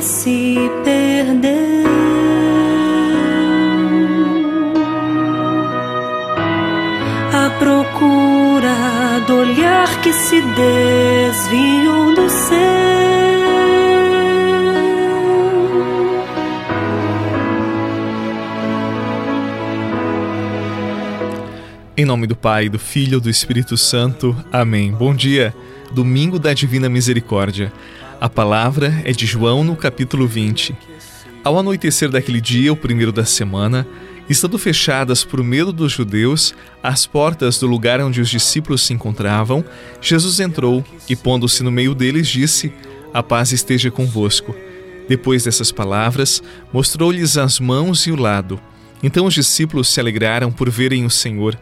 se perdeu. A procura do olhar que se desviou do céu. Em nome do Pai, do Filho e do Espírito Santo. Amém. Bom dia, domingo da Divina Misericórdia. A palavra é de João no capítulo 20. Ao anoitecer daquele dia, o primeiro da semana, estando fechadas por medo dos judeus as portas do lugar onde os discípulos se encontravam, Jesus entrou e, pondo-se no meio deles, disse: A paz esteja convosco. Depois dessas palavras, mostrou-lhes as mãos e o lado. Então os discípulos se alegraram por verem o Senhor.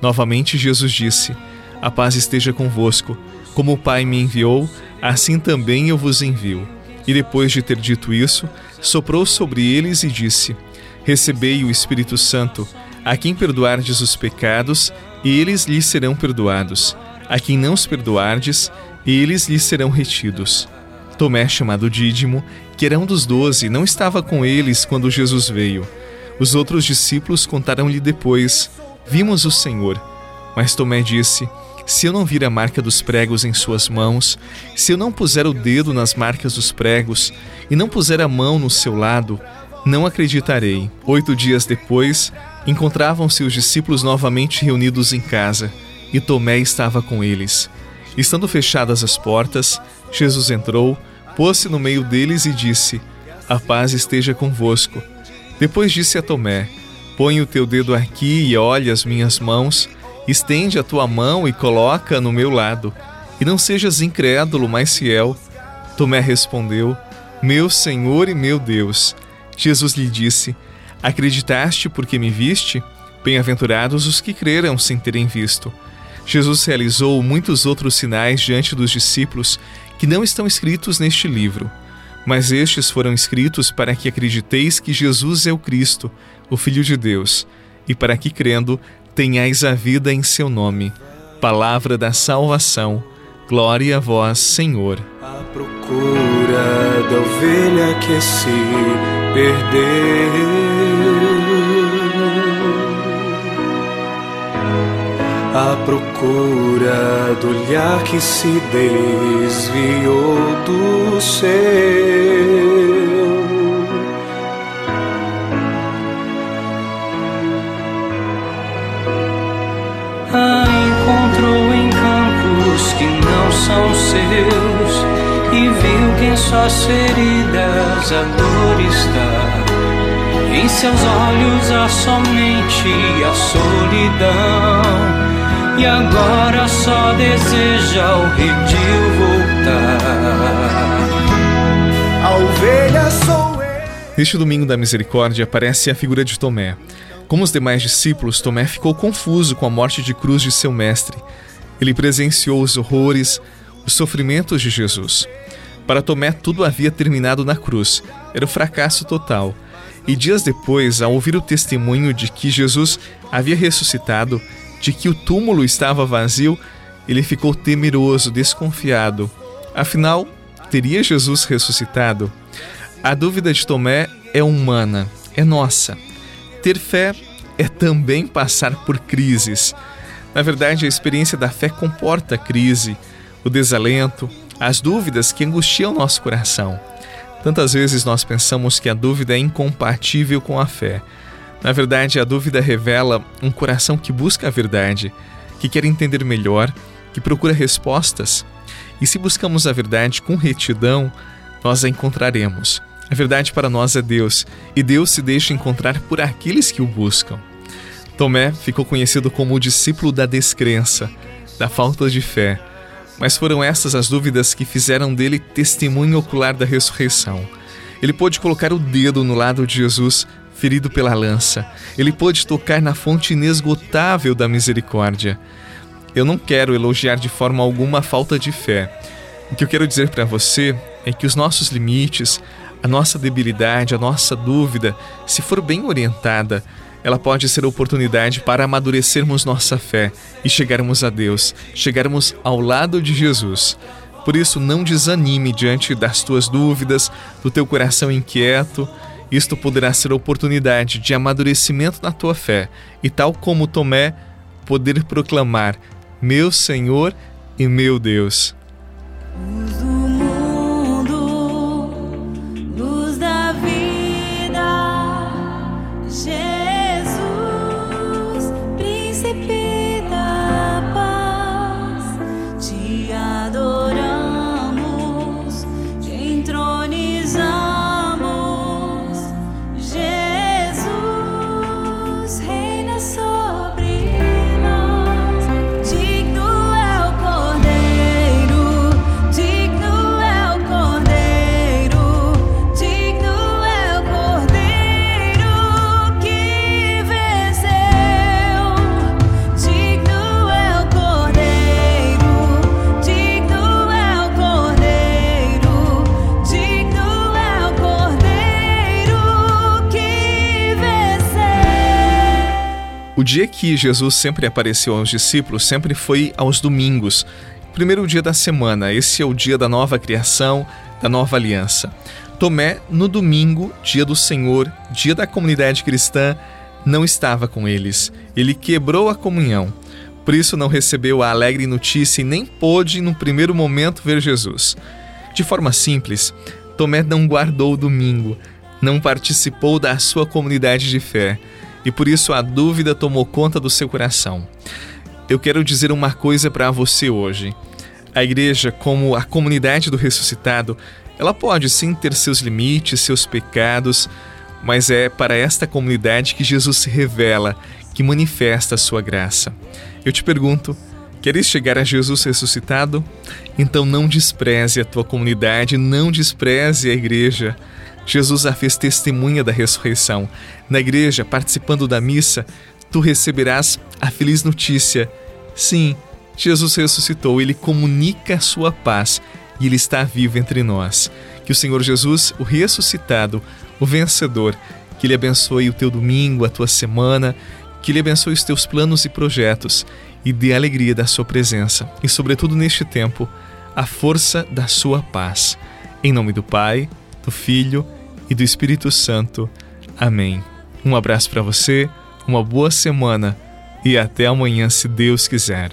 Novamente Jesus disse: A paz esteja convosco. Como o Pai me enviou, assim também eu vos envio. E depois de ter dito isso, soprou sobre eles e disse: Recebei o Espírito Santo. A quem perdoardes os pecados, eles lhes serão perdoados. A quem não os perdoardes, eles lhes serão retidos. Tomé, chamado Dídimo, que era um dos doze, não estava com eles quando Jesus veio. Os outros discípulos contaram-lhe depois Vimos o Senhor. Mas Tomé disse: Se eu não vir a marca dos pregos em suas mãos, se eu não puser o dedo nas marcas dos pregos e não puser a mão no seu lado, não acreditarei. Oito dias depois, encontravam-se os discípulos novamente reunidos em casa e Tomé estava com eles. Estando fechadas as portas, Jesus entrou, pôs-se no meio deles e disse: A paz esteja convosco. Depois disse a Tomé: Põe o teu dedo aqui e olha as minhas mãos, estende a tua mão e coloca no meu lado, e não sejas incrédulo, mas fiel. Tomé respondeu: Meu Senhor e meu Deus. Jesus lhe disse: Acreditaste porque me viste? Bem-aventurados os que creram sem terem visto. Jesus realizou muitos outros sinais diante dos discípulos que não estão escritos neste livro. Mas estes foram escritos para que acrediteis que Jesus é o Cristo, o Filho de Deus, e para que, crendo, tenhais a vida em seu nome. Palavra da salvação. Glória a vós, Senhor. A procura da ovelha que se perdeu. A procura do olhar que se desviou do seu. Campos que não são seus e viu que em suas feridas a dor está. Em seus olhos há somente a solidão e agora só deseja o redil voltar. A ovelha sou eu. Neste domingo da misericórdia aparece a figura de Tomé. Como os demais discípulos, Tomé ficou confuso com a morte de cruz de seu mestre. Ele presenciou os horrores, os sofrimentos de Jesus. Para Tomé, tudo havia terminado na cruz. Era o um fracasso total. E dias depois, ao ouvir o testemunho de que Jesus havia ressuscitado, de que o túmulo estava vazio, ele ficou temeroso, desconfiado. Afinal, teria Jesus ressuscitado? A dúvida de Tomé é humana, é nossa. Ter fé é também passar por crises. Na verdade, a experiência da fé comporta a crise, o desalento, as dúvidas que angustiam nosso coração. Tantas vezes nós pensamos que a dúvida é incompatível com a fé. Na verdade, a dúvida revela um coração que busca a verdade, que quer entender melhor, que procura respostas. E se buscamos a verdade com retidão, nós a encontraremos. A verdade para nós é Deus, e Deus se deixa encontrar por aqueles que o buscam. Tomé ficou conhecido como o discípulo da descrença, da falta de fé. Mas foram essas as dúvidas que fizeram dele testemunho ocular da ressurreição. Ele pôde colocar o dedo no lado de Jesus ferido pela lança. Ele pôde tocar na fonte inesgotável da misericórdia. Eu não quero elogiar de forma alguma a falta de fé. O que eu quero dizer para você é que os nossos limites, a nossa debilidade, a nossa dúvida, se for bem orientada, ela pode ser oportunidade para amadurecermos nossa fé e chegarmos a Deus, chegarmos ao lado de Jesus. Por isso, não desanime diante das tuas dúvidas, do teu coração inquieto. Isto poderá ser oportunidade de amadurecimento na tua fé e, tal como Tomé, poder proclamar: Meu Senhor e meu Deus. Dia que Jesus sempre apareceu aos discípulos sempre foi aos domingos, primeiro dia da semana. Esse é o dia da nova criação, da nova aliança. Tomé, no domingo, dia do Senhor, dia da comunidade cristã, não estava com eles. Ele quebrou a comunhão. Por isso não recebeu a alegre notícia e nem pôde, no primeiro momento, ver Jesus. De forma simples, Tomé não guardou o domingo, não participou da sua comunidade de fé e por isso a dúvida tomou conta do seu coração. Eu quero dizer uma coisa para você hoje. A igreja, como a comunidade do ressuscitado, ela pode sim ter seus limites, seus pecados, mas é para esta comunidade que Jesus se revela, que manifesta a sua graça. Eu te pergunto, queres chegar a Jesus ressuscitado? Então não despreze a tua comunidade, não despreze a igreja. Jesus a fez testemunha da ressurreição. Na igreja, participando da missa, tu receberás a feliz notícia. Sim, Jesus ressuscitou, ele comunica a sua paz e ele está vivo entre nós. Que o Senhor Jesus, o ressuscitado, o vencedor, que ele abençoe o teu domingo, a tua semana, que ele abençoe os teus planos e projetos e dê alegria da sua presença e, sobretudo neste tempo, a força da sua paz. Em nome do Pai, do Filho e do Espírito Santo. Amém. Um abraço para você, uma boa semana e até amanhã, se Deus quiser.